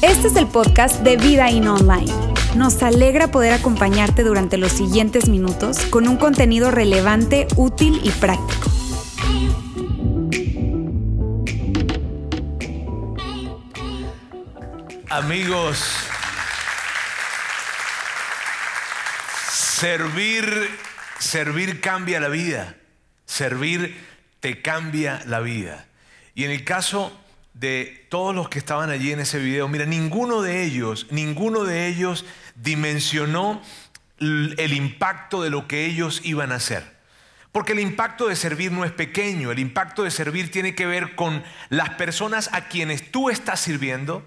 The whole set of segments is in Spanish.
Este es el podcast de Vida In Online. Nos alegra poder acompañarte durante los siguientes minutos con un contenido relevante, útil y práctico. Amigos, servir, servir cambia la vida. Servir te cambia la vida. Y en el caso de todos los que estaban allí en ese video, mira, ninguno de ellos, ninguno de ellos dimensionó el impacto de lo que ellos iban a hacer. Porque el impacto de servir no es pequeño, el impacto de servir tiene que ver con las personas a quienes tú estás sirviendo,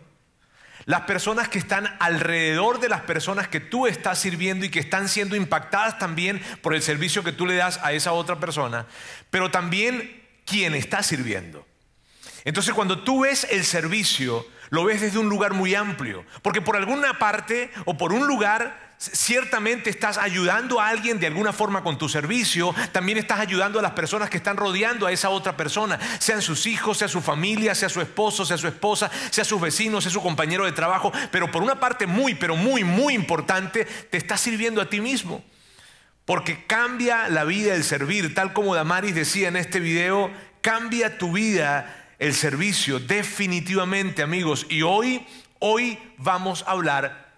las personas que están alrededor de las personas que tú estás sirviendo y que están siendo impactadas también por el servicio que tú le das a esa otra persona, pero también quien está sirviendo. Entonces cuando tú ves el servicio, lo ves desde un lugar muy amplio, porque por alguna parte o por un lugar ciertamente estás ayudando a alguien de alguna forma con tu servicio, también estás ayudando a las personas que están rodeando a esa otra persona, sean sus hijos, sea su familia, sea su esposo, sea su esposa, sea sus vecinos, sea su compañero de trabajo, pero por una parte muy, pero muy, muy importante, te estás sirviendo a ti mismo. Porque cambia la vida el servir, tal como Damaris decía en este video, cambia tu vida el servicio, definitivamente amigos. Y hoy, hoy vamos a hablar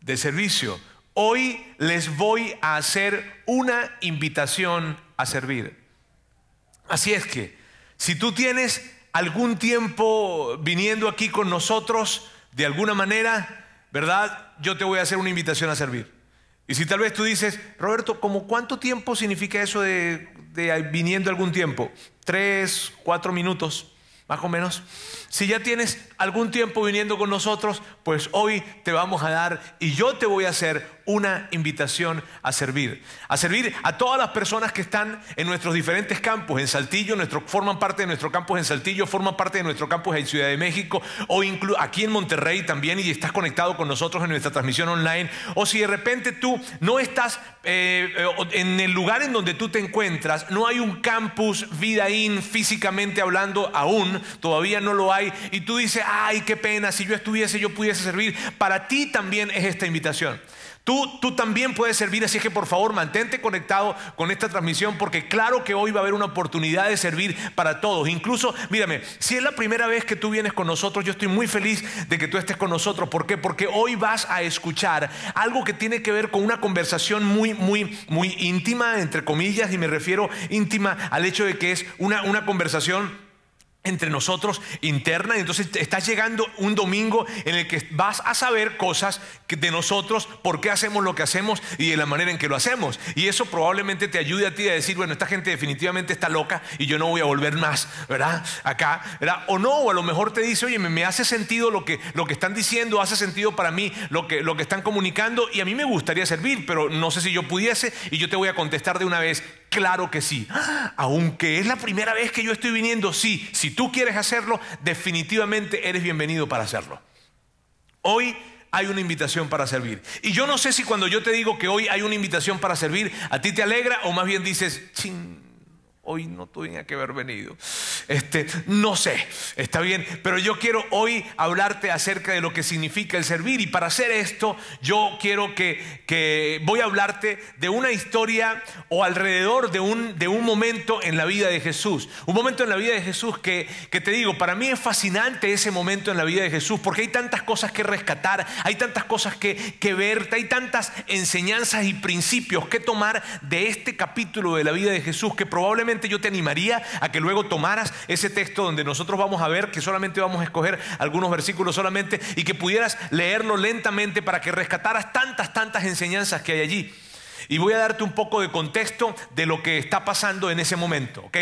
de servicio. Hoy les voy a hacer una invitación a servir. Así es que, si tú tienes algún tiempo viniendo aquí con nosotros, de alguna manera, ¿verdad? Yo te voy a hacer una invitación a servir. Y si tal vez tú dices, Roberto, ¿cómo cuánto tiempo significa eso de, de viniendo algún tiempo? Tres, cuatro minutos más o menos. Si ya tienes algún tiempo viniendo con nosotros, pues hoy te vamos a dar y yo te voy a hacer una invitación a servir. A servir a todas las personas que están en nuestros diferentes campos. En Saltillo, nuestro, forman parte de nuestro campus en Saltillo, forman parte de nuestro campus en Ciudad de México o aquí en Monterrey también y estás conectado con nosotros en nuestra transmisión online. O si de repente tú no estás eh, en el lugar en donde tú te encuentras, no hay un campus Vida In físicamente hablando aún, todavía no lo hay. Y tú dices, ay, qué pena, si yo estuviese, yo pudiese servir. Para ti también es esta invitación. Tú, tú, también puedes servir, así que por favor mantente conectado con esta transmisión porque claro que hoy va a haber una oportunidad de servir para todos. Incluso, mírame, si es la primera vez que tú vienes con nosotros, yo estoy muy feliz de que tú estés con nosotros. ¿Por qué? Porque hoy vas a escuchar algo que tiene que ver con una conversación muy, muy, muy íntima, entre comillas, y me refiero íntima al hecho de que es una, una conversación entre nosotros interna y entonces estás llegando un domingo en el que vas a saber cosas de nosotros, por qué hacemos lo que hacemos y de la manera en que lo hacemos. Y eso probablemente te ayude a ti a decir, bueno, esta gente definitivamente está loca y yo no voy a volver más, ¿verdad? Acá, ¿verdad? O no, o a lo mejor te dice, oye, me, hace sentido lo que, lo que están diciendo, hace sentido para mí lo que, lo que están comunicando y a mí me gustaría servir, pero no sé si yo pudiese y yo te voy a contestar de una vez, Claro que sí. Aunque es la primera vez que yo estoy viniendo, sí. Si tú quieres hacerlo, definitivamente eres bienvenido para hacerlo. Hoy hay una invitación para servir. Y yo no sé si cuando yo te digo que hoy hay una invitación para servir, a ti te alegra o más bien dices, ching hoy no tenía que haber venido. Este, no sé, está bien, pero yo quiero hoy hablarte acerca de lo que significa el servir y para hacer esto yo quiero que, que voy a hablarte de una historia o alrededor de un, de un momento en la vida de Jesús. Un momento en la vida de Jesús que, que te digo, para mí es fascinante ese momento en la vida de Jesús porque hay tantas cosas que rescatar, hay tantas cosas que, que ver, hay tantas enseñanzas y principios que tomar de este capítulo de la vida de Jesús que probablemente yo te animaría a que luego tomaras ese texto donde nosotros vamos a ver que solamente vamos a escoger algunos versículos solamente y que pudieras leerlo lentamente para que rescataras tantas, tantas enseñanzas que hay allí. Y voy a darte un poco de contexto de lo que está pasando en ese momento, ¿ok?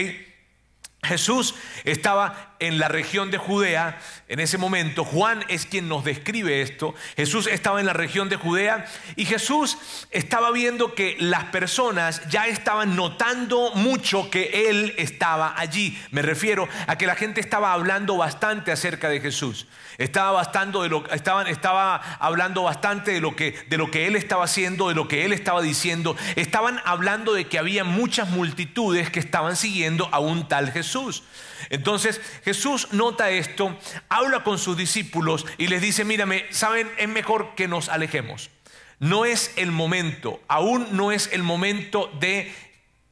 Jesús estaba en la región de Judea en ese momento. Juan es quien nos describe esto. Jesús estaba en la región de Judea y Jesús estaba viendo que las personas ya estaban notando mucho que Él estaba allí. Me refiero a que la gente estaba hablando bastante acerca de Jesús. Estaba, bastante de lo, estaban, estaba hablando bastante de lo, que, de lo que Él estaba haciendo, de lo que Él estaba diciendo. Estaban hablando de que había muchas multitudes que estaban siguiendo a un tal Jesús. Jesús. Entonces Jesús nota esto, habla con sus discípulos y les dice, mírame, saben, es mejor que nos alejemos. No es el momento, aún no es el momento de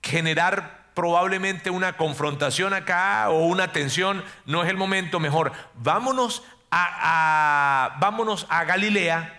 generar probablemente una confrontación acá o una tensión, no es el momento mejor. Vámonos a, vámonos a Galilea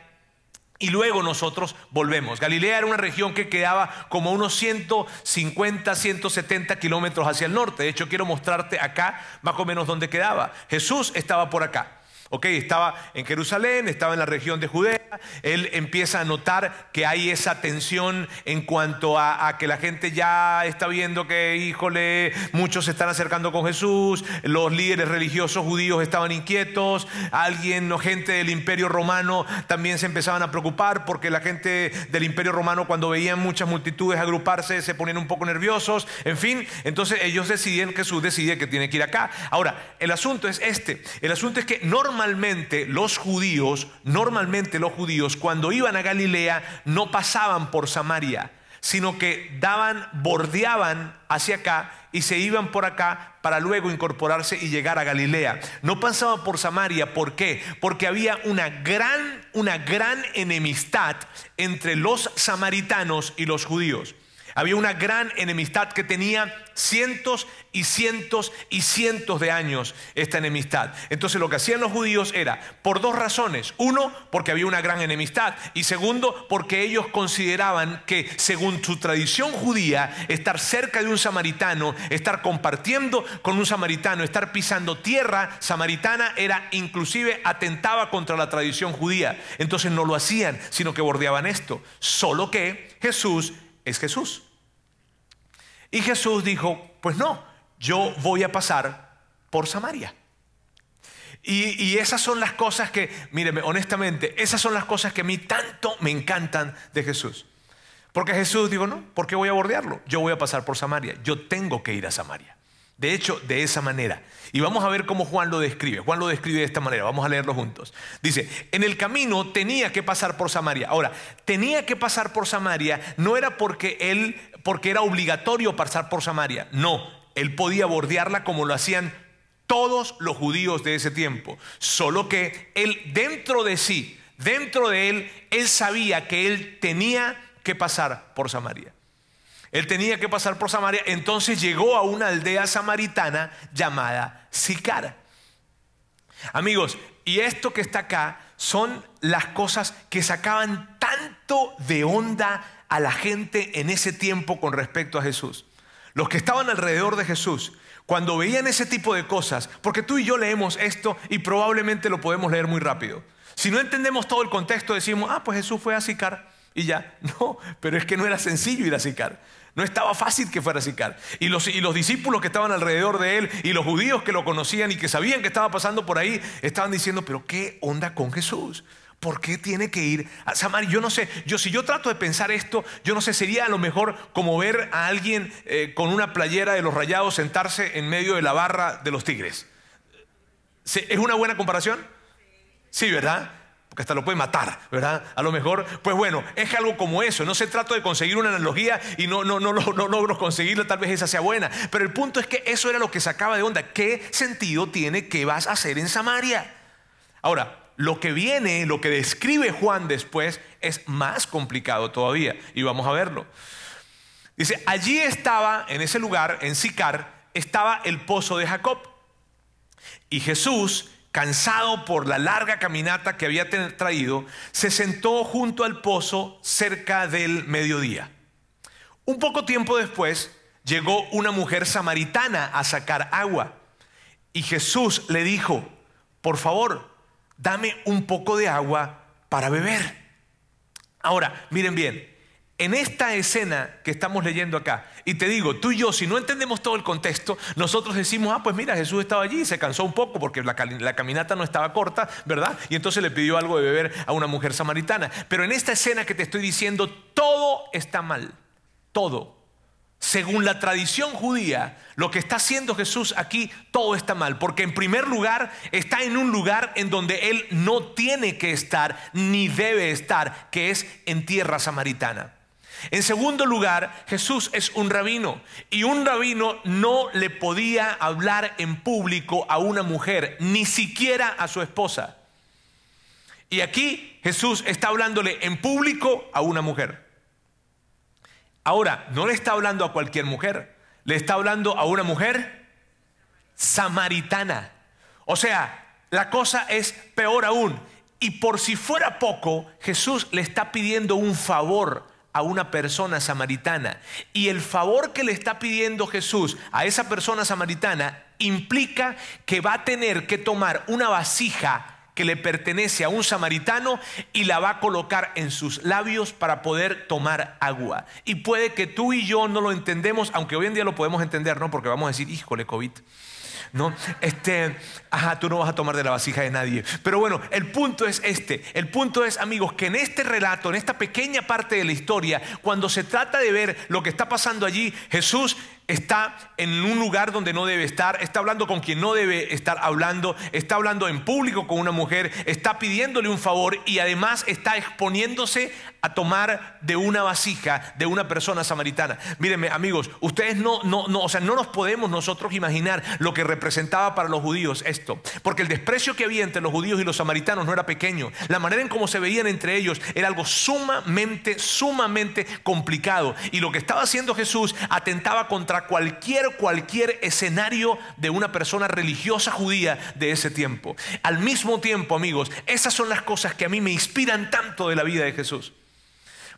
y luego nosotros volvemos. Galilea era una región que quedaba como unos 150, 170 kilómetros hacia el norte. De hecho, quiero mostrarte acá más o menos dónde quedaba. Jesús estaba por acá. Ok, estaba en Jerusalén, estaba en la región de Judea. Él empieza a notar que hay esa tensión en cuanto a, que la gente ya está viendo que, híjole, muchos se están acercando con Jesús. Los líderes religiosos judíos estaban inquietos. Alguien o gente del imperio romano también se empezaban a preocupar porque la gente del imperio romano cuando veían muchas multitudes agruparse se ponían un poco nerviosos. En fin, entonces ellos deciden, Jesús decide que tiene que ir acá. Ahora, el asunto es este. El asunto es que normalmente normalmente los judíos, normalmente los judíos cuando iban a Galilea no pasaban por Samaria, sino que daban, bordeaban hacia acá y se iban por acá para luego incorporarse y llegar a Galilea. No pasaban por Samaria, ¿por qué? Porque había una gran, una gran enemistad entre los samaritanos y los judíos. Había una gran enemistad que tenía cientos y cientos y cientos de años esta enemistad. Entonces lo que hacían los judíos era, por dos razones. Uno, porque había una gran enemistad. Y segundo, porque ellos consideraban que, según su tradición judía, estar cerca de un samaritano, estar compartiendo con un samaritano, estar pisando tierra samaritana, era inclusive atentaba contra la tradición judía. Entonces no lo hacían, sino que bordeaban esto. Solo que Jesús es Jesús. Y Jesús dijo, pues no, yo voy a pasar por Samaria. Y, esas son las cosas que, míreme, honestamente, esas son las cosas que a mí tanto me encantan de Jesús. Porque Jesús dijo, no, ¿por qué voy a bordearlo? Yo voy a pasar por Samaria, yo tengo que ir a Samaria. De hecho, de esa manera. Y vamos a ver cómo Juan lo describe. Juan lo describe de esta manera. Vamos a leerlo juntos. Dice, en el camino tenía que pasar por Samaria. Ahora, tenía que pasar por Samaria no era porque él porque era obligatorio pasar por Samaria. No, él podía bordearla como lo hacían todos los judíos de ese tiempo. Solo que él dentro de sí, dentro de él, él sabía que él tenía que pasar por Samaria. Él tenía que pasar por Samaria, entonces llegó a una aldea samaritana llamada Sicar. Amigos, y esto que está acá son las cosas que sacaban tanto de onda a la gente en ese tiempo con respecto a Jesús. Los que estaban alrededor de Jesús, cuando veían ese tipo de cosas, porque tú y yo leemos esto y probablemente lo podemos leer muy rápido. Si no entendemos todo el contexto, decimos, ah, pues Jesús fue a Sicar y ya. No, pero es que no era sencillo ir a Sicar. No estaba fácil que fuera a Sicar. Y los, y los discípulos que estaban alrededor de él y los judíos que lo conocían y que sabían que estaba pasando por ahí, estaban diciendo, pero ¿qué onda con Jesús? ¿Por qué tiene que ir a Samaria? Yo no sé, yo si yo trato de pensar esto, yo no sé, sería a lo mejor como ver a alguien eh, con una playera de los rayados sentarse en medio de la barra de los tigres. ¿Es una buena comparación? Sí, ¿verdad? Porque hasta lo puede matar, ¿verdad? A lo mejor, pues bueno, es algo como eso. No se trata de conseguir una analogía y no, no, no, no, no logro conseguirla, tal vez esa sea buena. Pero el punto es que eso era lo que sacaba de onda. ¿Qué sentido tiene que vas a hacer en Samaria? Ahora, lo que viene, lo que describe Juan después, es más complicado todavía. Y vamos a verlo. Dice, allí estaba, en ese lugar, en Sicar, estaba el pozo de Jacob. Y Jesús, cansado por la larga caminata que había traído, se sentó junto al pozo cerca del mediodía. Un poco tiempo después, llegó una mujer samaritana a sacar agua. Y Jesús le dijo, por favor, dame un poco de agua para beber. Ahora, miren bien, en esta escena que estamos leyendo acá, y te digo, tú y yo, si no entendemos todo el contexto, nosotros decimos, ah, pues mira, Jesús estaba allí, se cansó un poco porque la, la, caminata no estaba corta, ¿verdad? Y entonces le pidió algo de beber a una mujer samaritana. Pero en esta escena que te estoy diciendo, todo está mal, todo. Según la tradición judía, lo que está haciendo Jesús aquí, todo está mal, porque en primer lugar está en un lugar en donde Él no tiene que estar ni debe estar, que es en tierra samaritana. En segundo lugar, Jesús es un rabino y un rabino no le podía hablar en público a una mujer, ni siquiera a su esposa. Y aquí Jesús está hablándole en público a una mujer. Ahora, no le está hablando a cualquier mujer, le está hablando a una mujer samaritana. O sea, la cosa es peor aún. Y por si fuera poco, Jesús le está pidiendo un favor a una persona samaritana. Y el favor que le está pidiendo Jesús a esa persona samaritana implica que va a tener que tomar una vasija que le pertenece a un samaritano y la va a colocar en sus labios para poder tomar agua. Y puede que tú y yo no lo entendemos, aunque hoy en día lo podemos entender, ¿no? Porque vamos a decir, híjole, COVID. ¿no? Este, ajá, tú no vas a tomar de la vasija de nadie. Pero bueno, el punto es este. El punto es, amigos, que en este relato, en esta pequeña parte de la historia, cuando se trata de ver lo que está pasando allí, Jesús está en un lugar donde no debe estar, está hablando con quien no debe estar hablando, está hablando en público con una mujer, está pidiéndole un favor y además está exponiéndose a tomar de una vasija de una persona samaritana. Mírenme, amigos, ustedes no, no, no, o sea, no nos podemos nosotros imaginar lo que representaba para los judíos esto, porque el desprecio que había entre los judíos y los samaritanos no era pequeño. La manera en cómo se veían entre ellos era algo sumamente, sumamente complicado. Y lo que estaba haciendo Jesús atentaba contra cualquier, cualquier escenario de una persona religiosa judía de ese tiempo. Al mismo tiempo, amigos, esas son las cosas que a mí me inspiran tanto de la vida de Jesús.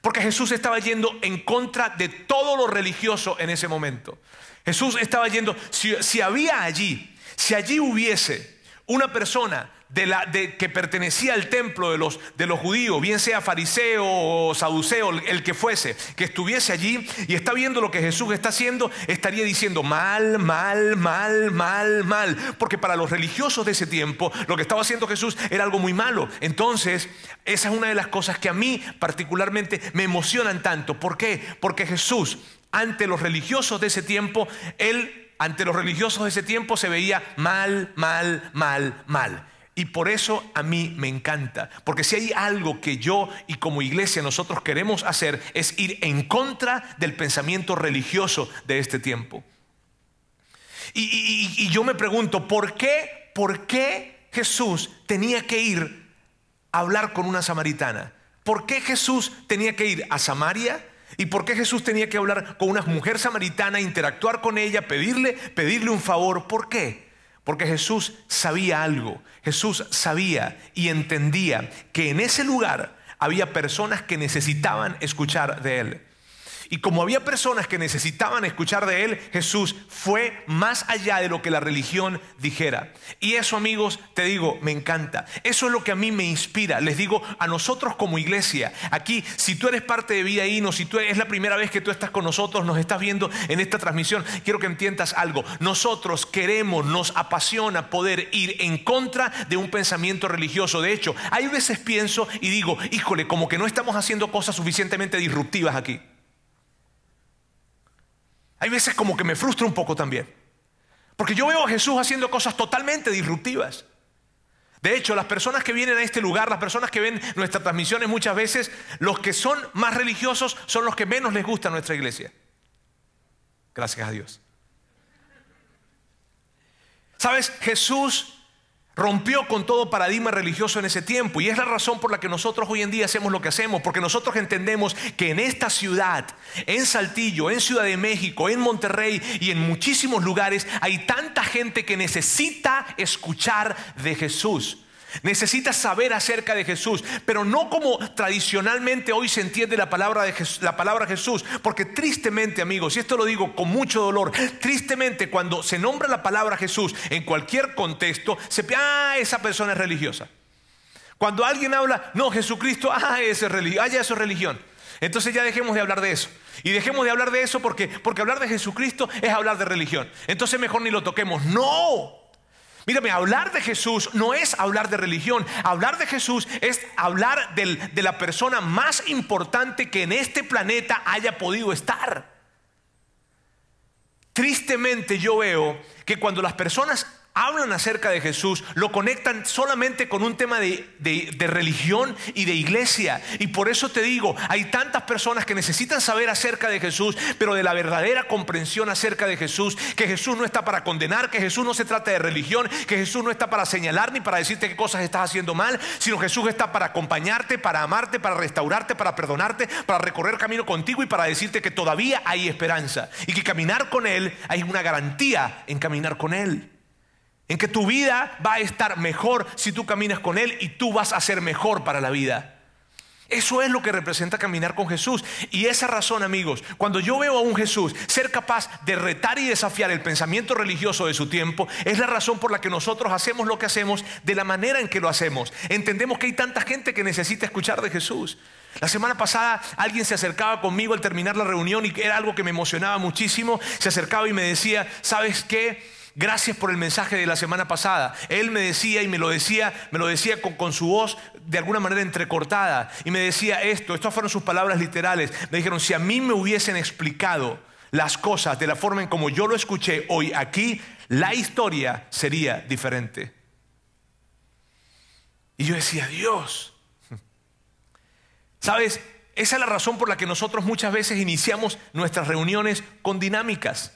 Porque Jesús estaba yendo en contra de todo lo religioso en ese momento. Jesús estaba yendo, si, si había allí, si allí hubiese una persona de la, de, que pertenecía al templo de los, de los judíos, bien sea fariseo o saduceo, el que fuese, que estuviese allí y está viendo lo que Jesús está haciendo, estaría diciendo mal, mal, mal, mal, mal. Porque para los religiosos de ese tiempo, lo que estaba haciendo Jesús era algo muy malo. Entonces, esa es una de las cosas que a mí particularmente me emocionan tanto. ¿Por qué? Porque Jesús, ante los religiosos de ese tiempo, él ante los religiosos de ese tiempo se veía mal, mal, mal, mal. Y por eso a mí me encanta, porque si hay algo que yo y como iglesia nosotros queremos hacer es ir en contra del pensamiento religioso de este tiempo. Y, yo me pregunto, ¿por qué, ¿por qué Jesús tenía que ir a hablar con una samaritana? ¿Por qué Jesús tenía que ir a Samaria? ¿Y por qué Jesús tenía que hablar con una mujer samaritana, interactuar con ella, pedirle, pedirle un favor? ¿Por qué? Porque Jesús sabía algo, Jesús sabía y entendía que en ese lugar había personas que necesitaban escuchar de Él. Y como había personas que necesitaban escuchar de él, Jesús fue más allá de lo que la religión dijera. Y eso, amigos, te digo, me encanta. Eso es lo que a mí me inspira. Les digo a nosotros como iglesia, aquí, si tú eres parte de Vida Hino, si tú es la primera vez que tú estás con nosotros, nos estás viendo en esta transmisión, quiero que entiendas algo. Nosotros queremos, nos apasiona poder ir en contra de un pensamiento religioso. De hecho, hay veces pienso y digo, híjole, como que no estamos haciendo cosas suficientemente disruptivas aquí. Hay veces como que me frustra un poco también. Porque yo veo a Jesús haciendo cosas totalmente disruptivas. De hecho, las personas que vienen a este lugar, las personas que ven nuestras transmisiones muchas veces, los que son más religiosos son los que menos les gusta nuestra iglesia. Gracias a Dios. ¿Sabes? Jesús rompió con todo paradigma religioso en ese tiempo y es la razón por la que nosotros hoy en día hacemos lo que hacemos, porque nosotros entendemos que en esta ciudad, en Saltillo, en Ciudad de México, en Monterrey y en muchísimos lugares hay tanta gente que necesita escuchar de Jesús. Necesitas saber acerca de Jesús, pero no como tradicionalmente hoy se entiende la palabra, de Jesús, la palabra Jesús, porque tristemente amigos, y esto lo digo con mucho dolor, tristemente cuando se nombra la palabra Jesús en cualquier contexto, se ah, esa persona es religiosa. Cuando alguien habla, no, Jesucristo, ah, ese es religión, ah, ya eso es religión. Entonces ya dejemos de hablar de eso. Y dejemos de hablar de eso porque, porque hablar de Jesucristo es hablar de religión. Entonces mejor ni lo toquemos. No, Mírame, hablar de Jesús no es hablar de religión. Hablar de Jesús es hablar de la persona más importante que en este planeta haya podido estar. Tristemente yo veo que cuando las personas hablan acerca de Jesús, lo conectan solamente con un tema de, de, religión y de iglesia. Y por eso te digo, hay tantas personas que necesitan saber acerca de Jesús, pero de la verdadera comprensión acerca de Jesús, que Jesús no está para condenar, que Jesús no se trata de religión, que Jesús no está para señalar ni para decirte qué cosas estás haciendo mal, sino Jesús está para acompañarte, para amarte, para restaurarte, para perdonarte, para recorrer camino contigo y para decirte que todavía hay esperanza y que caminar con Él hay una garantía en caminar con Él en que tu vida va a estar mejor si tú caminas con Él y tú vas a ser mejor para la vida. Eso es lo que representa caminar con Jesús. Y esa razón, amigos, cuando yo veo a un Jesús ser capaz de retar y desafiar el pensamiento religioso de su tiempo, es la razón por la que nosotros hacemos lo que hacemos de la manera en que lo hacemos. Entendemos que hay tanta gente que necesita escuchar de Jesús. La semana pasada alguien se acercaba conmigo al terminar la reunión y era algo que me emocionaba muchísimo. Se acercaba y me decía, ¿sabes qué? Gracias por el mensaje de la semana pasada. Él me decía y me lo decía, me lo decía con, su voz de alguna manera entrecortada. Y me decía esto, estas fueron sus palabras literales. Me dijeron, si a mí me hubiesen explicado las cosas de la forma en como yo lo escuché hoy aquí, la historia sería diferente. Y yo decía, Dios, ¿sabes? Esa es la razón por la que nosotros muchas veces iniciamos nuestras reuniones con dinámicas.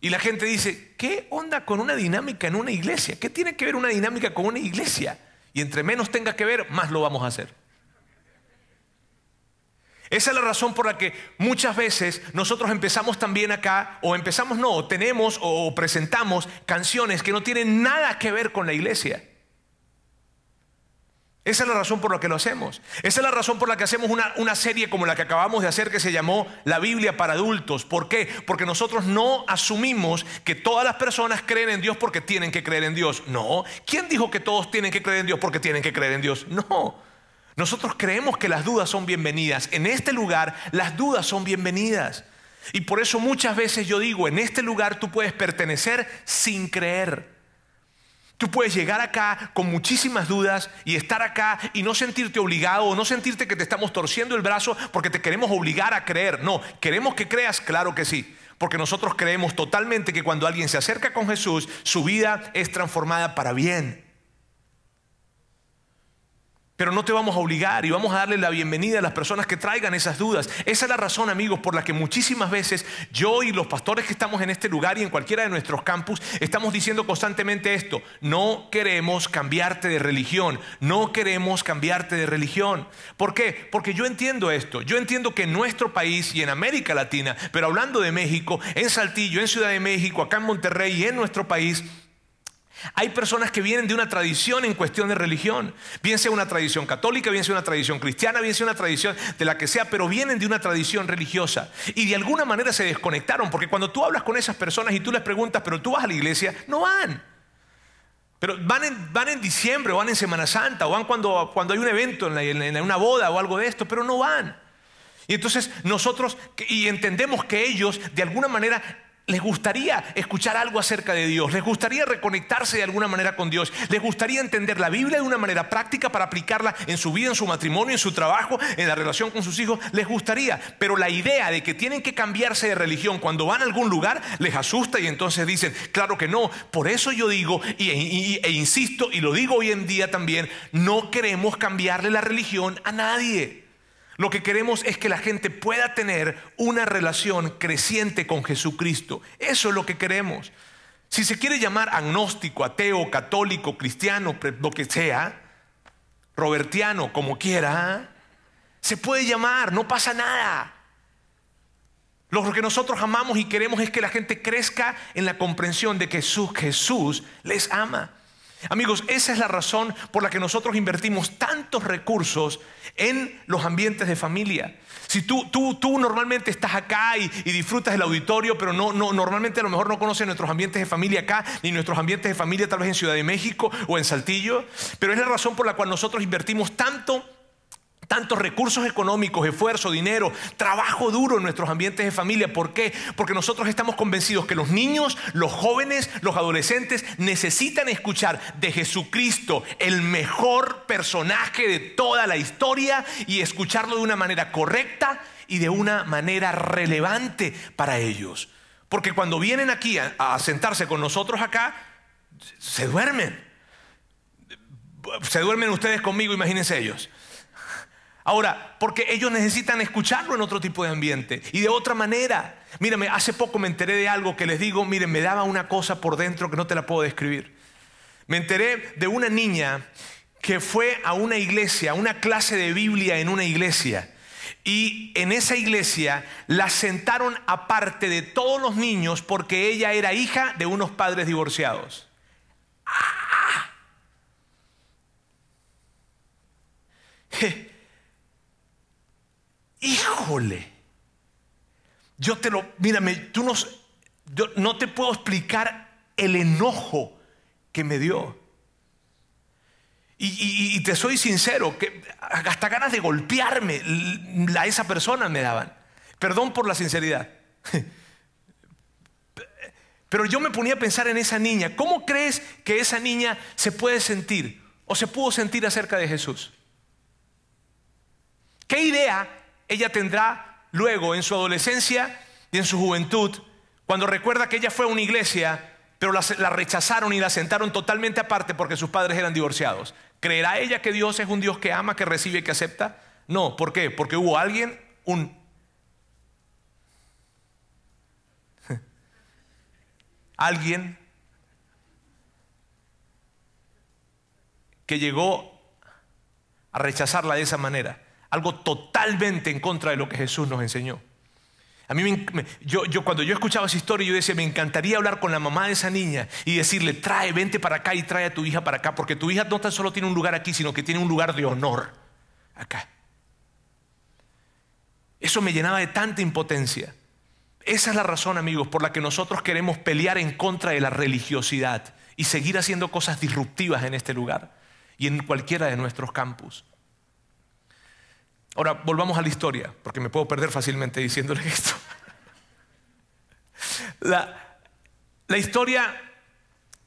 Y la gente dice, ¿qué onda con una dinámica en una iglesia? ¿Qué tiene que ver una dinámica con una iglesia? Y entre menos tenga que ver, más lo vamos a hacer. Esa es la razón por la que muchas veces nosotros empezamos también acá, o empezamos no, tenemos o presentamos canciones que no tienen nada que ver con la iglesia. Esa es la razón por la que lo hacemos. Esa es la razón por la que hacemos una, una, serie como la que acabamos de hacer que se llamó La Biblia para adultos. ¿Por qué? Porque nosotros no asumimos que todas las personas creen en Dios porque tienen que creer en Dios. No. ¿Quién dijo que todos tienen que creer en Dios porque tienen que creer en Dios? No. Nosotros creemos que las dudas son bienvenidas. En este lugar las dudas son bienvenidas. Y por eso muchas veces yo digo, en este lugar tú puedes pertenecer sin creer. Tú puedes llegar acá con muchísimas dudas y estar acá y no sentirte obligado o no sentirte que te estamos torciendo el brazo porque te queremos obligar a creer. No, queremos que creas, claro que sí. Porque nosotros creemos totalmente que cuando alguien se acerca con Jesús, su vida es transformada para bien. Pero no te vamos a obligar y vamos a darle la bienvenida a las personas que traigan esas dudas. Esa es la razón, amigos, por la que muchísimas veces yo y los pastores que estamos en este lugar y en cualquiera de nuestros campus estamos diciendo constantemente esto. No queremos cambiarte de religión. No queremos cambiarte de religión. ¿Por qué? Porque yo entiendo esto. Yo entiendo que en nuestro país y en América Latina, pero hablando de México, en Saltillo, en Ciudad de México, acá en Monterrey y en nuestro país, hay personas que vienen de una tradición en cuestión de religión, bien sea una tradición católica, bien sea una tradición cristiana, bien sea una tradición de la que sea, pero vienen de una tradición religiosa y de alguna manera se desconectaron, porque cuando tú hablas con esas personas y tú les preguntas, pero tú vas a la iglesia, no van. Pero van en, van en diciembre o van en Semana Santa o van cuando, cuando hay un evento, en, en una boda o algo de esto, pero no van. Y entonces nosotros, y entendemos que ellos de alguna manera les gustaría escuchar algo acerca de Dios, les gustaría reconectarse de alguna manera con Dios, les gustaría entender la Biblia de una manera práctica para aplicarla en su vida, en su matrimonio, en su trabajo, en la relación con sus hijos, les gustaría. Pero la idea de que tienen que cambiarse de religión cuando van a algún lugar les asusta y entonces dicen, claro que no. Por eso yo digo y, e insisto y lo digo hoy en día también, no queremos cambiarle la religión a nadie. Lo que queremos es que la gente pueda tener una relación creciente con Jesucristo. Eso es lo que queremos. Si se quiere llamar agnóstico, ateo, católico, cristiano, lo que sea, robertiano, como quiera, se puede llamar, no pasa nada. Lo que nosotros amamos y queremos es que la gente crezca en la comprensión de que Jesús les ama. Amigos, esa es la razón por la que nosotros invertimos tantos recursos en los ambientes de familia. Si tú, tú, tú normalmente estás acá y, disfrutas del auditorio, pero no, no, normalmente a lo mejor no conoces nuestros ambientes de familia acá, ni nuestros ambientes de familia tal vez en Ciudad de México o en Saltillo, pero es la razón por la cual nosotros invertimos tanto tantos recursos económicos, esfuerzo, dinero, trabajo duro en nuestros ambientes de familia. ¿Por qué? Porque nosotros estamos convencidos que los niños, los jóvenes, los adolescentes necesitan escuchar de Jesucristo, el mejor personaje de toda la historia, y escucharlo de una manera correcta y de una manera relevante para ellos. Porque cuando vienen aquí a, a sentarse con nosotros acá, se duermen. Se duermen ustedes conmigo, imagínense ellos. Ahora, porque ellos necesitan escucharlo en otro tipo de ambiente y de otra manera. Mírame, hace poco me enteré de algo que les digo, miren, me daba una cosa por dentro que no te la puedo describir. Me enteré de una niña que fue a una iglesia, a una clase de Biblia en una iglesia. Y en esa iglesia la sentaron aparte de todos los niños porque ella era hija de unos padres divorciados. ¡Ah! Híjole. Yo te lo, mírame, tú no, no te puedo explicar el enojo que me dio. Y, te soy sincero, hasta ganas de golpearme a esa persona me daban. Perdón por la sinceridad. Pero yo me ponía a pensar en esa niña. ¿Cómo crees que esa niña se puede sentir o se pudo sentir acerca de Jesús? ¿Qué idea ella tendrá luego en su adolescencia y en su juventud cuando recuerda que ella fue a una iglesia pero la, rechazaron y la sentaron totalmente aparte porque sus padres eran divorciados. ¿Creerá ella que Dios es un Dios que ama, que recibe y que acepta? No, ¿por qué? Porque hubo alguien, un... alguien que llegó a rechazarla de esa manera. Algo totalmente en contra de lo que Jesús nos enseñó. A mí, yo, yo, cuando yo escuchaba esa historia, yo decía, me encantaría hablar con la mamá de esa niña y decirle, trae, vente para acá y trae a tu hija para acá, porque tu hija no tan solo tiene un lugar aquí, sino que tiene un lugar de honor acá. Eso me llenaba de tanta impotencia. Esa es la razón, amigos, por la que nosotros queremos pelear en contra de la religiosidad y seguir haciendo cosas disruptivas en este lugar y en cualquiera de nuestros campus. Ahora, volvamos a la historia, porque me puedo perder fácilmente diciéndole esto. La, historia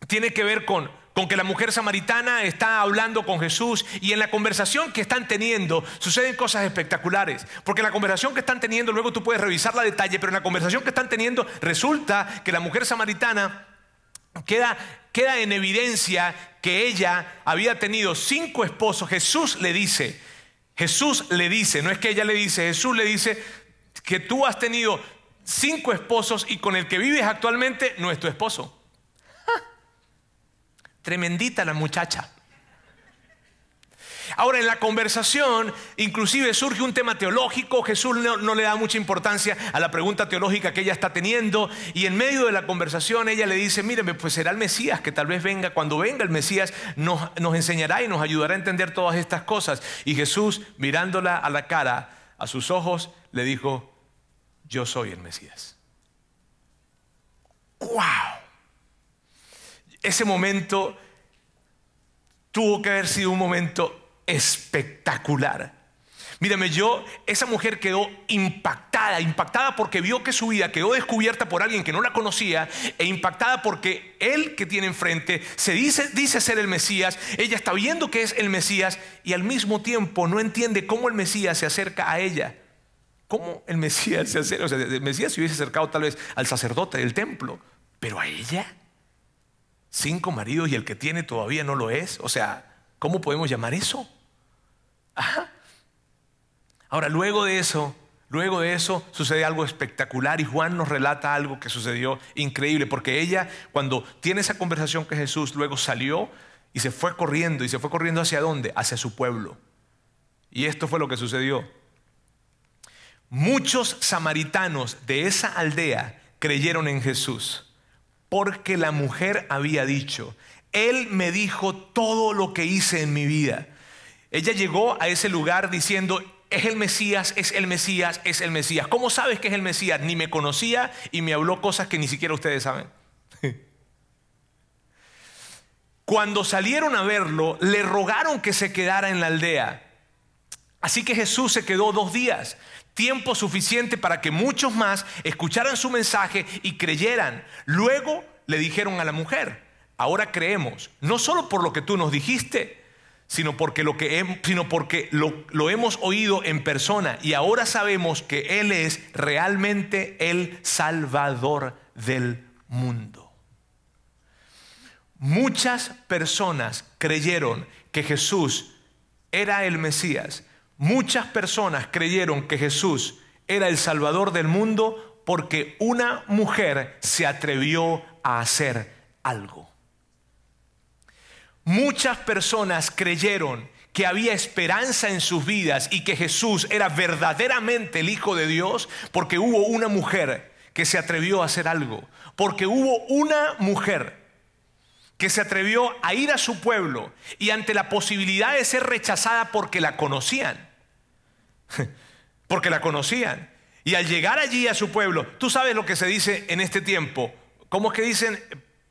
tiene que ver con, con que la mujer samaritana está hablando con Jesús y en la conversación que están teniendo suceden cosas espectaculares. Porque en la conversación que están teniendo, luego tú puedes revisar la detalle, pero en la conversación que están teniendo resulta que la mujer samaritana queda, queda en evidencia que ella había tenido cinco esposos. Jesús le dice, Jesús le dice, no es que ella le dice, Jesús le dice que tú has tenido cinco esposos y con el que vives actualmente no es tu esposo. Tremendita la muchacha. Ahora en la conversación inclusive surge un tema teológico, Jesús no, le da mucha importancia a la pregunta teológica que ella está teniendo y en medio de la conversación ella le dice, míreme, pues será el Mesías que tal vez venga, cuando venga el Mesías nos, nos enseñará y nos ayudará a entender todas estas cosas. Y Jesús mirándola a la cara, a sus ojos, le dijo, yo soy el Mesías. ¡Wow! Ese momento tuvo que haber sido un momento espectacular. Mírame, yo, esa mujer quedó impactada, impactada porque vio que su vida quedó descubierta por alguien que no la conocía e impactada porque él que tiene enfrente se dice, dice ser el Mesías, ella está viendo que es el Mesías y al mismo tiempo no entiende cómo el Mesías se acerca a ella. ¿Cómo el Mesías se acerca? O sea, el Mesías se hubiese acercado tal vez al sacerdote del templo, pero a ella, cinco maridos y el que tiene todavía no lo es. O sea, ¿cómo podemos llamar eso? Ahora, luego de eso, luego de eso sucede algo espectacular y Juan nos relata algo que sucedió increíble, porque ella cuando tiene esa conversación con Jesús, luego salió y se fue corriendo, y se fue corriendo hacia dónde? Hacia su pueblo. Y esto fue lo que sucedió. Muchos samaritanos de esa aldea creyeron en Jesús, porque la mujer había dicho, Él me dijo todo lo que hice en mi vida. Ella llegó a ese lugar diciendo, es el Mesías, es el Mesías, es el Mesías. ¿Cómo sabes que es el Mesías? Ni me conocía y me habló cosas que ni siquiera ustedes saben. Cuando salieron a verlo, le rogaron que se quedara en la aldea. Así que Jesús se quedó dos días, tiempo suficiente para que muchos más escucharan su mensaje y creyeran. Luego le dijeron a la mujer, ahora creemos, no solo por lo que tú nos dijiste, sino porque, lo, que sino porque lo, hemos oído en persona y ahora sabemos que Él es realmente el Salvador del mundo. Muchas personas creyeron que Jesús era el Mesías. Muchas personas creyeron que Jesús era el Salvador del mundo porque una mujer se atrevió a hacer algo. Muchas personas creyeron que había esperanza en sus vidas y que Jesús era verdaderamente el Hijo de Dios porque hubo una mujer que se atrevió a hacer algo, porque hubo una mujer que se atrevió a ir a su pueblo y ante la posibilidad de ser rechazada porque la conocían, porque la conocían, y al llegar allí a su pueblo, tú sabes lo que se dice en este tiempo, ¿cómo es que dicen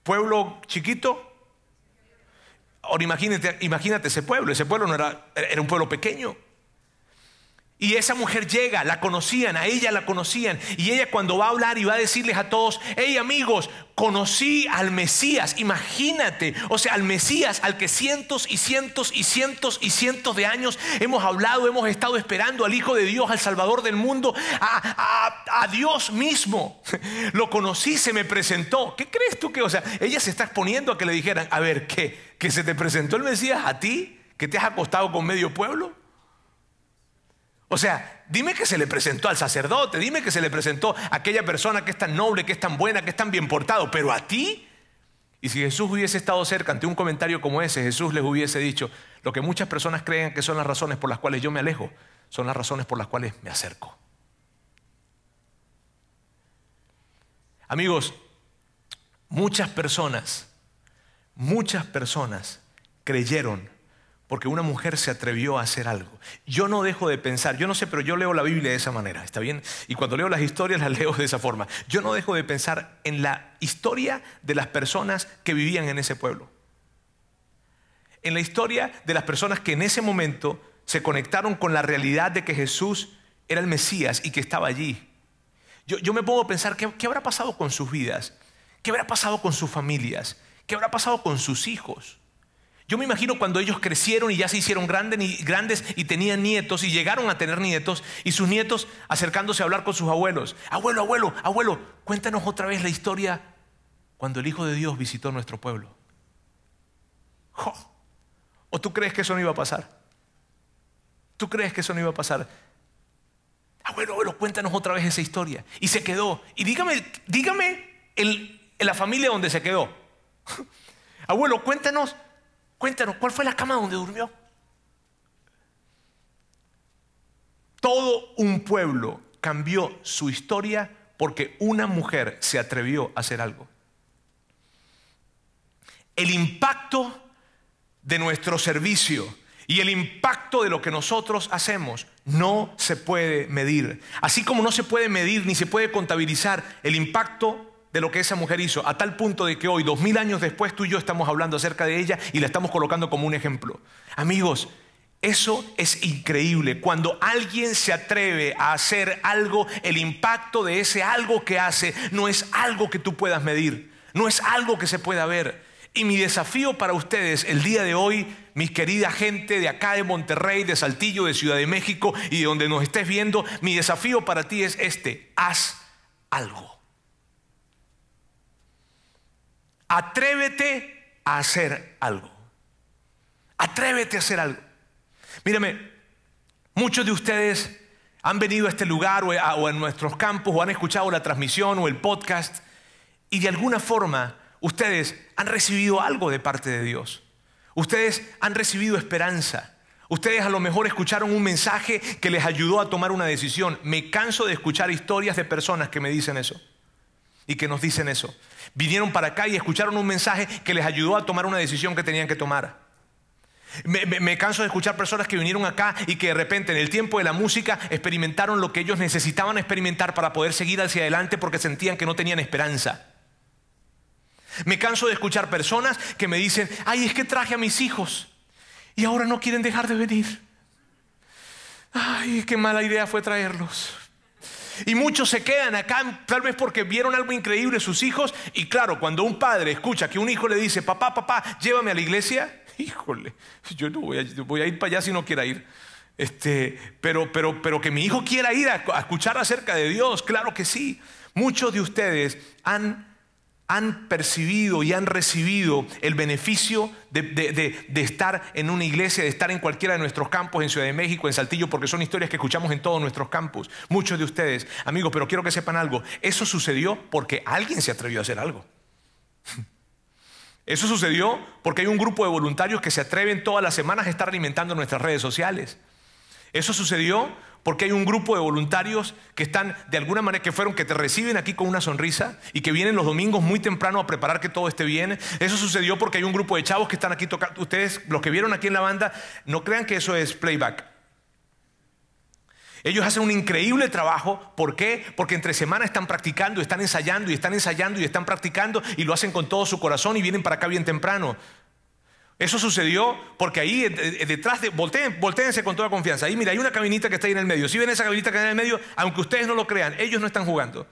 pueblo chiquito? Ahora imagínate, imagínate ese pueblo, ese pueblo no era, era un pueblo pequeño. Y esa mujer llega, la conocían, a ella la conocían. Y ella cuando va a hablar y va a decirles a todos, hey amigos, conocí al Mesías, imagínate, o sea, al Mesías, al que cientos y cientos y cientos y cientos de años hemos hablado, hemos estado esperando al Hijo de Dios, al Salvador del mundo, a, Dios mismo. Lo conocí, se me presentó. ¿Qué crees tú que, o sea, ella se está exponiendo a que le dijeran, a ver, ¿qué? ¿Que se te presentó el Mesías a ti? ¿Que te has acostado con medio pueblo? O sea, dime que se le presentó al sacerdote, dime que se le presentó a aquella persona que es tan noble, que es tan buena, que es tan bien portado, pero a ti. Y si Jesús hubiese estado cerca ante un comentario como ese, Jesús les hubiese dicho, lo que muchas personas creen que son las razones por las cuales yo me alejo, son las razones por las cuales me acerco. Amigos, muchas personas, muchas personas creyeron porque una mujer se atrevió a hacer algo. Yo no dejo de pensar, yo no sé, pero yo leo la Biblia de esa manera, ¿está bien? Y cuando leo las historias las leo de esa forma. Yo no dejo de pensar en la historia de las personas que vivían en ese pueblo. En la historia de las personas que en ese momento se conectaron con la realidad de que Jesús era el Mesías y que estaba allí. Yo, me pongo a pensar, ¿qué, ¿qué habrá pasado con sus vidas? ¿Qué habrá pasado con sus familias? ¿Qué habrá pasado con sus hijos? Yo me imagino cuando ellos crecieron y ya se hicieron grandes y, tenían nietos y llegaron a tener nietos y sus nietos acercándose a hablar con sus abuelos. Abuelo, abuelo, abuelo, cuéntanos otra vez la historia cuando el Hijo de Dios visitó nuestro pueblo. ¿O tú crees que eso no iba a pasar? ¿Tú crees que eso no iba a pasar? Abuelo, abuelo, cuéntanos otra vez esa historia. Y se quedó. Y dígame, dígame en la familia donde se quedó. Abuelo, cuéntanos Cuéntanos, ¿cuál fue la cama donde durmió? Todo un pueblo cambió su historia porque una mujer se atrevió a hacer algo. El impacto de nuestro servicio y el impacto de lo que nosotros hacemos no se puede medir. Así como no se puede medir ni se puede contabilizar el impacto de lo que esa mujer hizo, a tal punto de que hoy, dos mil años después, tú y yo estamos hablando acerca de ella y la estamos colocando como un ejemplo. Amigos, eso es increíble. Cuando alguien se atreve a hacer algo, el impacto de ese algo que hace no es algo que tú puedas medir, no es algo que se pueda ver. Y mi desafío para ustedes el día de hoy, mis querida gente de acá de Monterrey, de Saltillo, de Ciudad de México y de donde nos estés viendo, mi desafío para ti es este, haz algo. Atrévete a hacer algo. Atrévete a hacer algo. Mírame, muchos de ustedes han venido a este lugar o, a, en nuestros campos o han escuchado la transmisión o el podcast y de alguna forma ustedes han recibido algo de parte de Dios. Ustedes han recibido esperanza. Ustedes a lo mejor escucharon un mensaje que les ayudó a tomar una decisión. Me canso de escuchar historias de personas que me dicen eso y que nos dicen eso. Vinieron para acá y escucharon un mensaje que les ayudó a tomar una decisión que tenían que tomar. Me, canso de escuchar personas que vinieron acá y que de repente en el tiempo de la música experimentaron lo que ellos necesitaban experimentar para poder seguir hacia adelante porque sentían que no tenían esperanza. Me canso de escuchar personas que me dicen, ay, es que traje a mis hijos y ahora no quieren dejar de venir. Ay, qué mala idea fue traerlos. Y muchos se quedan acá tal vez porque vieron algo increíble sus hijos. Y claro, cuando un padre escucha que un hijo le dice, papá, papá, llévame a la iglesia, híjole, yo no voy a, voy a ir para allá si no quiera ir. Este, pero, pero, pero que mi hijo quiera ir a, escuchar acerca de Dios, claro que sí. Muchos de ustedes han, han percibido y han recibido el beneficio de, estar en una iglesia, de estar en cualquiera de nuestros campos, en Ciudad de México, en Saltillo, porque son historias que escuchamos en todos nuestros campos. Muchos de ustedes, amigos, pero quiero que sepan algo. Eso sucedió porque alguien se atrevió a hacer algo. Eso sucedió porque hay un grupo de voluntarios que se atreven todas las semanas a estar alimentando nuestras redes sociales. Eso sucedió porque hay un grupo de voluntarios que están de alguna manera que fueron que te reciben aquí con una sonrisa y que vienen los domingos muy temprano a preparar que todo esté bien. Eso sucedió porque hay un grupo de chavos que están aquí tocando. Ustedes, los que vieron aquí en la banda, no crean que eso es playback. Ellos hacen un increíble trabajo. ¿Por qué? Porque entre semana están practicando, están ensayando y están ensayando y están practicando y lo hacen con todo su corazón y vienen para acá bien temprano. Eso sucedió porque ahí eh, eh, detrás de, volteen, volteense con toda confianza. Ahí mira, hay una cabinita que está ahí en el medio. Si ven esa cabinita que está en el medio, aunque ustedes no lo crean, ellos no están jugando.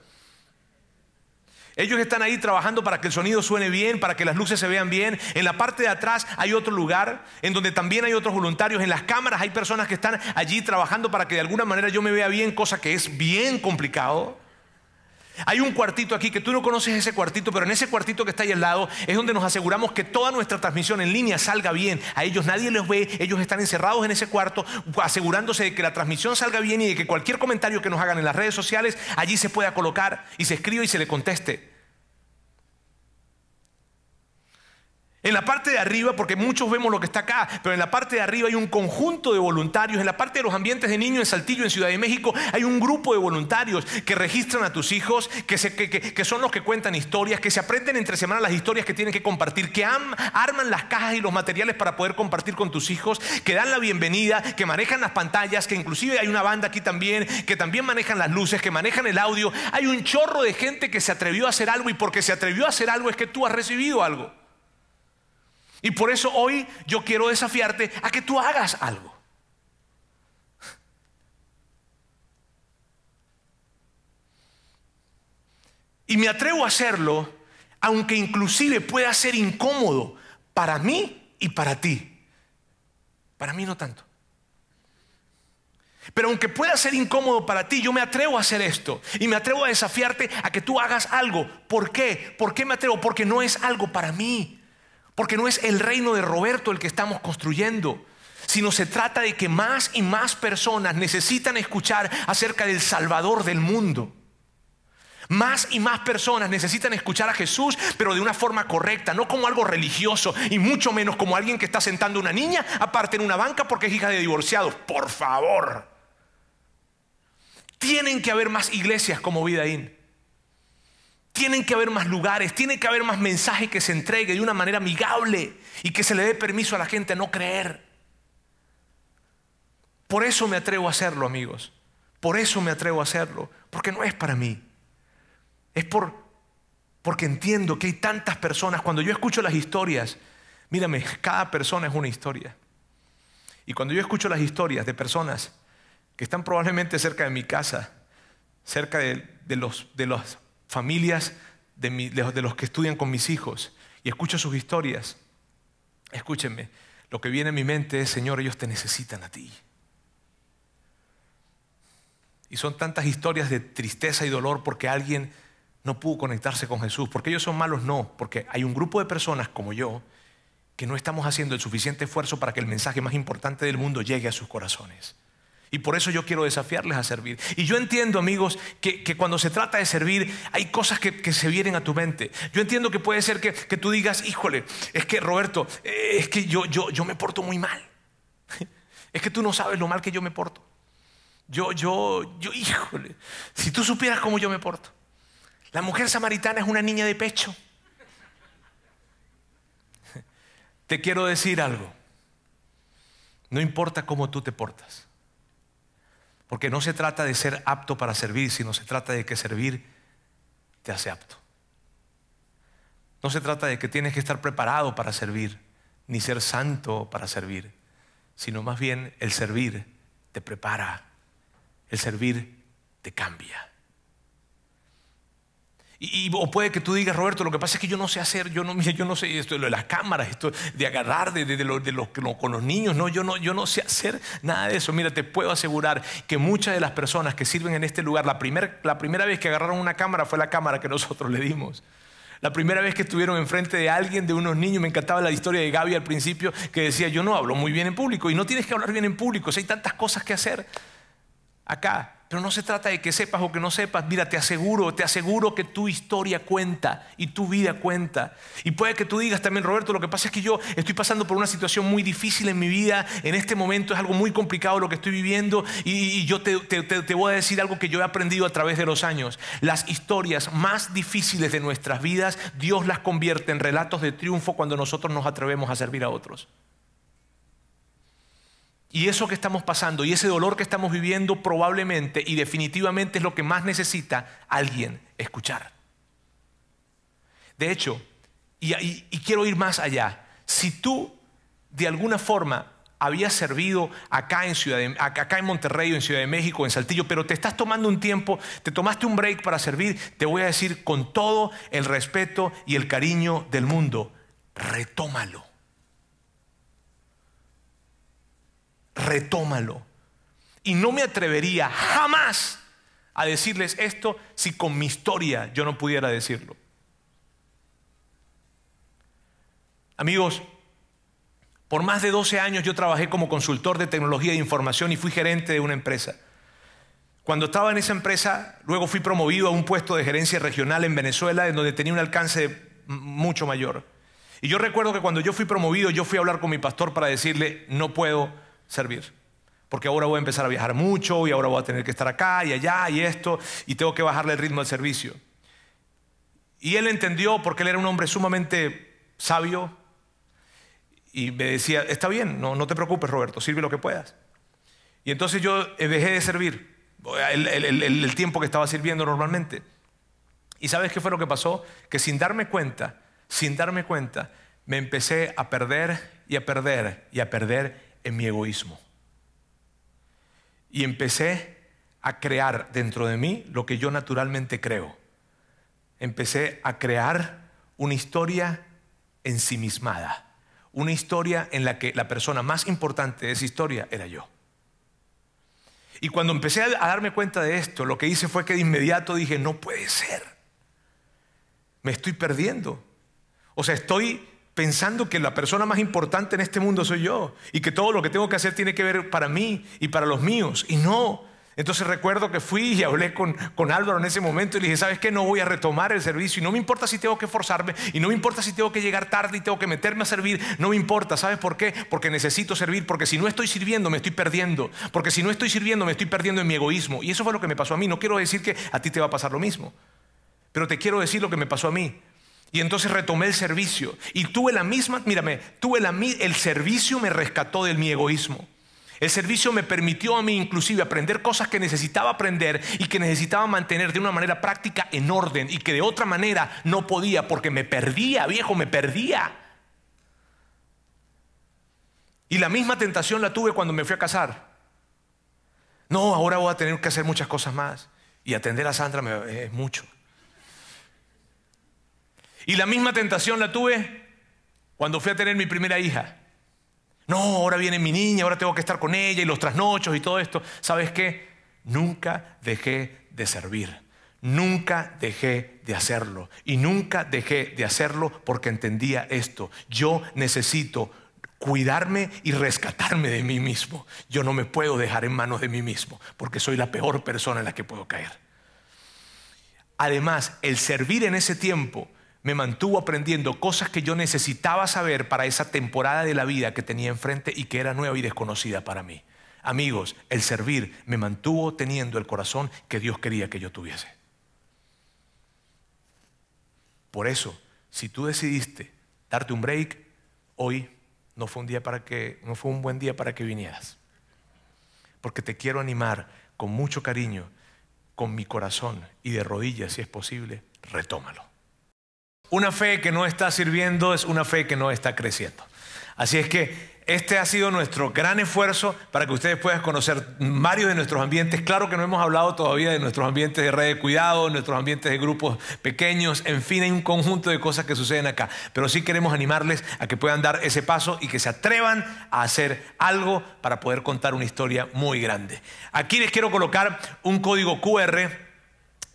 Ellos están ahí trabajando para que el sonido suene bien, para que las luces se vean bien. En la parte de atrás hay otro lugar en donde también hay otros voluntarios. En las cámaras hay personas que están allí trabajando para que de alguna manera yo me vea bien, cosa que es bien complicado. Hay un cuartito aquí que tú no conoces ese cuartito, pero en ese cuartito que está ahí al lado es donde nos aseguramos que toda nuestra transmisión en línea salga bien. A ellos nadie los ve, ellos están encerrados en ese cuarto, asegurándose de que la transmisión salga bien y de que cualquier comentario que nos hagan en las redes sociales allí se pueda colocar y se escriba y se le conteste. En la parte de arriba, porque muchos vemos lo que está acá, pero en la parte de arriba hay un conjunto de voluntarios. En la parte de los ambientes de niños en Saltillo, en Ciudad de México, hay un grupo de voluntarios que registran a tus hijos, que, que, son los que cuentan historias, que se aprenden entre semanas las historias que tienen que compartir, que arman las cajas y los materiales para poder compartir con tus hijos, que dan la bienvenida, que manejan las pantallas, que inclusive hay una banda aquí también, que también manejan las luces, que manejan el audio. Hay un chorro de gente que se atrevió a hacer algo y porque se atrevió a hacer algo es que tú has recibido algo. Y por eso hoy yo quiero desafiarte a que tú hagas algo. Y me atrevo a hacerlo, aunque inclusive pueda ser incómodo para mí y para ti. Para mí no tanto. Pero aunque pueda ser incómodo para ti, yo me atrevo a hacer esto. Y me atrevo a desafiarte a que tú hagas algo. ¿Por qué? ¿Por qué me atrevo? Porque no es algo para mí. Porque no es el reino de Roberto el que estamos construyendo, sino se trata de que más y más personas necesitan escuchar acerca del Salvador del mundo. Más y más personas necesitan escuchar a Jesús, pero de una forma correcta, no como algo religioso y mucho menos como alguien que está sentando a una niña aparte en una banca porque es hija de divorciados. Por favor. Tienen que haber más iglesias como Vidaín. Tienen que haber más lugares, tiene que haber más mensaje que se entregue de una manera amigable y que se le dé permiso a la gente a no creer. Por eso me atrevo a hacerlo, amigos. Por eso me atrevo a hacerlo, porque no es para mí. Es por porque entiendo que hay tantas personas cuando yo escucho las historias, mírame, cada persona es una historia. Y cuando yo escucho las historias de personas que están probablemente cerca de mi casa, cerca de, los, de los familias de, los que estudian con mis hijos y escucho sus historias, escúchenme, lo que viene a mi mente es, Señor, ellos te necesitan a ti. Y son tantas historias de tristeza y dolor porque alguien no pudo conectarse con Jesús. Porque ellos son malos, no. Porque hay un grupo de personas como yo que no estamos haciendo el suficiente esfuerzo para que el mensaje más importante del mundo llegue a sus corazones. Y por eso yo quiero desafiarles a servir. Y yo entiendo, amigos, que, cuando se trata de servir hay cosas que, se vienen a tu mente. Yo entiendo que puede ser que, tú digas, híjole, es que Roberto, eh, es que yo, yo, yo me porto muy mal. Es que tú no sabes lo mal que yo me porto. Yo, yo, yo, híjole, si tú supieras cómo yo me porto. La mujer samaritana es una niña de pecho. Te quiero decir algo. No importa cómo tú te portas. Porque no se trata de ser apto para servir, sino se trata de que servir te hace apto. No se trata de que tienes que estar preparado para servir, ni ser santo para servir, sino más bien el servir te prepara, el servir te cambia. Y, o puede que tú digas, Roberto, lo que pasa es que yo no sé hacer, yo no, yo no sé esto de las cámaras, esto de agarrar de, de, con los niños, no yo, no, yo no sé hacer nada de eso. Mira, te puedo asegurar que muchas de las personas que sirven en este lugar, la, primer, la primera vez que agarraron una cámara fue la cámara que nosotros le dimos. La primera vez que estuvieron enfrente de alguien, de unos niños, me encantaba la historia de Gaby al principio, que decía, yo no hablo muy bien en público, y no tienes que hablar bien en público, si hay tantas cosas que hacer acá. Pero no se trata de que sepas o que no sepas. Mira, te aseguro, te aseguro que tu historia cuenta y tu vida cuenta. Y puede que tú digas también, Roberto, lo que pasa es que yo estoy pasando por una situación muy difícil en mi vida. En este momento es algo muy complicado lo que estoy viviendo. Y, yo te, te voy a decir algo que yo he aprendido a través de los años. Las historias más difíciles de nuestras vidas, Dios las convierte en relatos de triunfo cuando nosotros nos atrevemos a servir a otros. Y eso que estamos pasando y ese dolor que estamos viviendo probablemente y definitivamente es lo que más necesita alguien escuchar. De hecho, y, quiero ir más allá, si tú de alguna forma habías servido acá en, Ciudad acá en Monterrey en Ciudad de México, en Saltillo, pero te estás tomando un tiempo, te tomaste un break para servir, te voy a decir con todo el respeto y el cariño del mundo, retómalo. Retómalo. Y no me atrevería jamás a decirles esto si con mi historia yo no pudiera decirlo. Amigos, por más de 12 años yo trabajé como consultor de tecnología de información y fui gerente de una empresa. Cuando estaba en esa empresa, luego fui promovido a un puesto de gerencia regional en Venezuela, en donde tenía un alcance mucho mayor. Y yo recuerdo que cuando yo fui promovido, yo fui a hablar con mi pastor para decirle, no puedo servir. Porque ahora voy a empezar a viajar mucho y ahora voy a tener que estar acá y allá y esto y tengo que bajarle el ritmo del servicio. Y él entendió porque él era un hombre sumamente sabio y me decía, está bien, no, no te preocupes Roberto, sirve lo que puedas. Y entonces yo eh, dejé de servir el, el tiempo que estaba sirviendo normalmente. ¿Y sabes qué fue lo que pasó? Que sin darme cuenta, sin darme cuenta, me empecé a perder y a perder y a perder en mi egoísmo. Y empecé a crear dentro de mí lo que yo naturalmente creo. Empecé a crear una historia ensimismada, una historia en la que la persona más importante de esa historia era yo. Y cuando empecé a darme cuenta de esto, lo que hice fue que de inmediato dije, no puede ser, me estoy perdiendo. O sea, estoy pensando que la persona más importante en este mundo soy yo y que todo lo que tengo que hacer tiene que ver para mí y para los míos. Y no. Entonces recuerdo que fui y hablé con, con Álvaro en ese momento y le dije, ¿sabes qué? No voy a retomar el servicio y no me importa si tengo que forzarme y no me importa si tengo que llegar tarde y tengo que meterme a servir, no me importa. ¿Sabes por qué? Porque necesito servir, porque si no estoy sirviendo me estoy perdiendo, porque si no estoy sirviendo me estoy perdiendo en mi egoísmo. Y eso fue lo que me pasó a mí. No quiero decir que a ti te va a pasar lo mismo, pero te quiero decir lo que me pasó a mí. Y entonces retomé el servicio. Y tuve la misma, mírame, tuve la, el servicio me rescató de mi egoísmo. El servicio me permitió a mí inclusive aprender cosas que necesitaba aprender y que necesitaba mantener de una manera práctica en orden y que de otra manera no podía porque me perdía, viejo, me perdía. Y la misma tentación la tuve cuando me fui a casar. No, ahora voy a tener que hacer muchas cosas más. Y atender a Sandra me, es mucho. Y la misma tentación la tuve cuando fui a tener mi primera hija. No, ahora viene mi niña, ahora tengo que estar con ella y los trasnochos y todo esto. ¿Sabes qué? Nunca dejé de servir. Nunca dejé de hacerlo. Y nunca dejé de hacerlo porque entendía esto. Yo necesito cuidarme y rescatarme de mí mismo. Yo no me puedo dejar en manos de mí mismo porque soy la peor persona en la que puedo caer. Además, el servir en ese tiempo me mantuvo aprendiendo cosas que yo necesitaba saber para esa temporada de la vida que tenía enfrente y que era nueva y desconocida para mí. Amigos, el servir me mantuvo teniendo el corazón que Dios quería que yo tuviese. Por eso, si tú decidiste darte un break, hoy no fue un día para que no fue un buen día para que vinieras. Porque te quiero animar con mucho cariño, con mi corazón y de rodillas si es posible, retómalo. Una fe que no está sirviendo es una fe que no está creciendo. Así es que Este ha sido nuestro gran esfuerzo para que ustedes puedan conocer varios de nuestros ambientes. Claro que no hemos hablado todavía de nuestros ambientes de red de cuidado, nuestros ambientes de grupos pequeños, en fin, hay un conjunto de cosas que suceden acá. Pero sí queremos animarles a que puedan dar ese paso y que se atrevan a hacer algo para poder contar una historia muy grande. Aquí les quiero colocar un código QR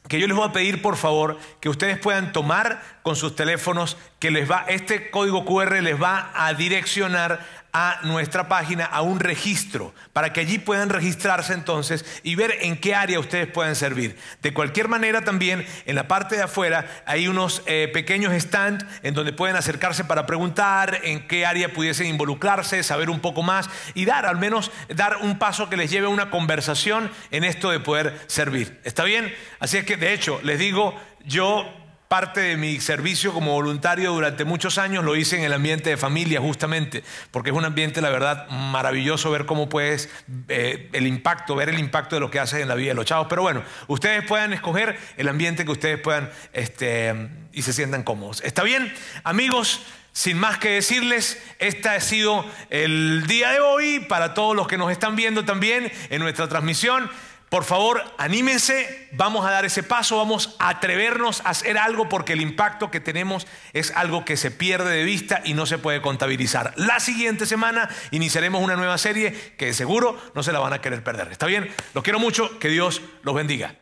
que yo les voy a pedir por favor que ustedes puedan tomar con sus teléfonos que les va este código QR les va a direccionar a nuestra página, a un registro, para que allí puedan registrarse entonces y ver en qué área ustedes pueden servir. De cualquier manera también, en la parte de afuera hay unos eh, pequeños stands en donde pueden acercarse para preguntar en qué área pudiesen involucrarse, saber un poco más y dar, al menos, dar un paso que les lleve a una conversación en esto de poder servir. ¿Está bien? Así es que, de hecho, les digo, yo parte de mi servicio como voluntario durante muchos años lo hice en el ambiente de familia, justamente, porque es un ambiente, la verdad, maravilloso ver cómo puedes, eh, el impacto, ver el impacto de lo que haces en la vida de los chavos. Pero bueno, ustedes puedan escoger el ambiente que ustedes puedan este, y se sientan cómodos. ¿Está bien? Amigos. Sin más que decirles, este ha sido el día de hoy para todos los que nos están viendo también en nuestra transmisión. Por favor, anímense, vamos a dar ese paso, vamos a atrevernos a hacer algo porque el impacto que tenemos es algo que se pierde de vista y no se puede contabilizar. La siguiente semana iniciaremos una nueva serie que seguro no se la van a querer perder. ¿Está bien? Los quiero mucho, que Dios los bendiga.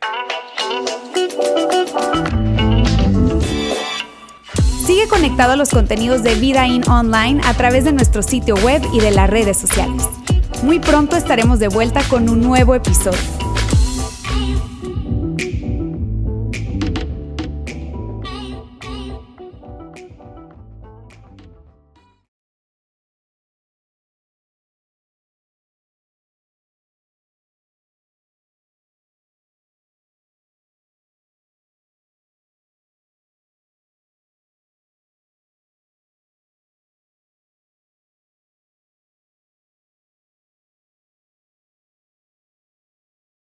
Sigue conectado a los contenidos de Vida In Online a través de nuestro sitio web y de las redes sociales. Muy pronto estaremos de vuelta con un nuevo episodio.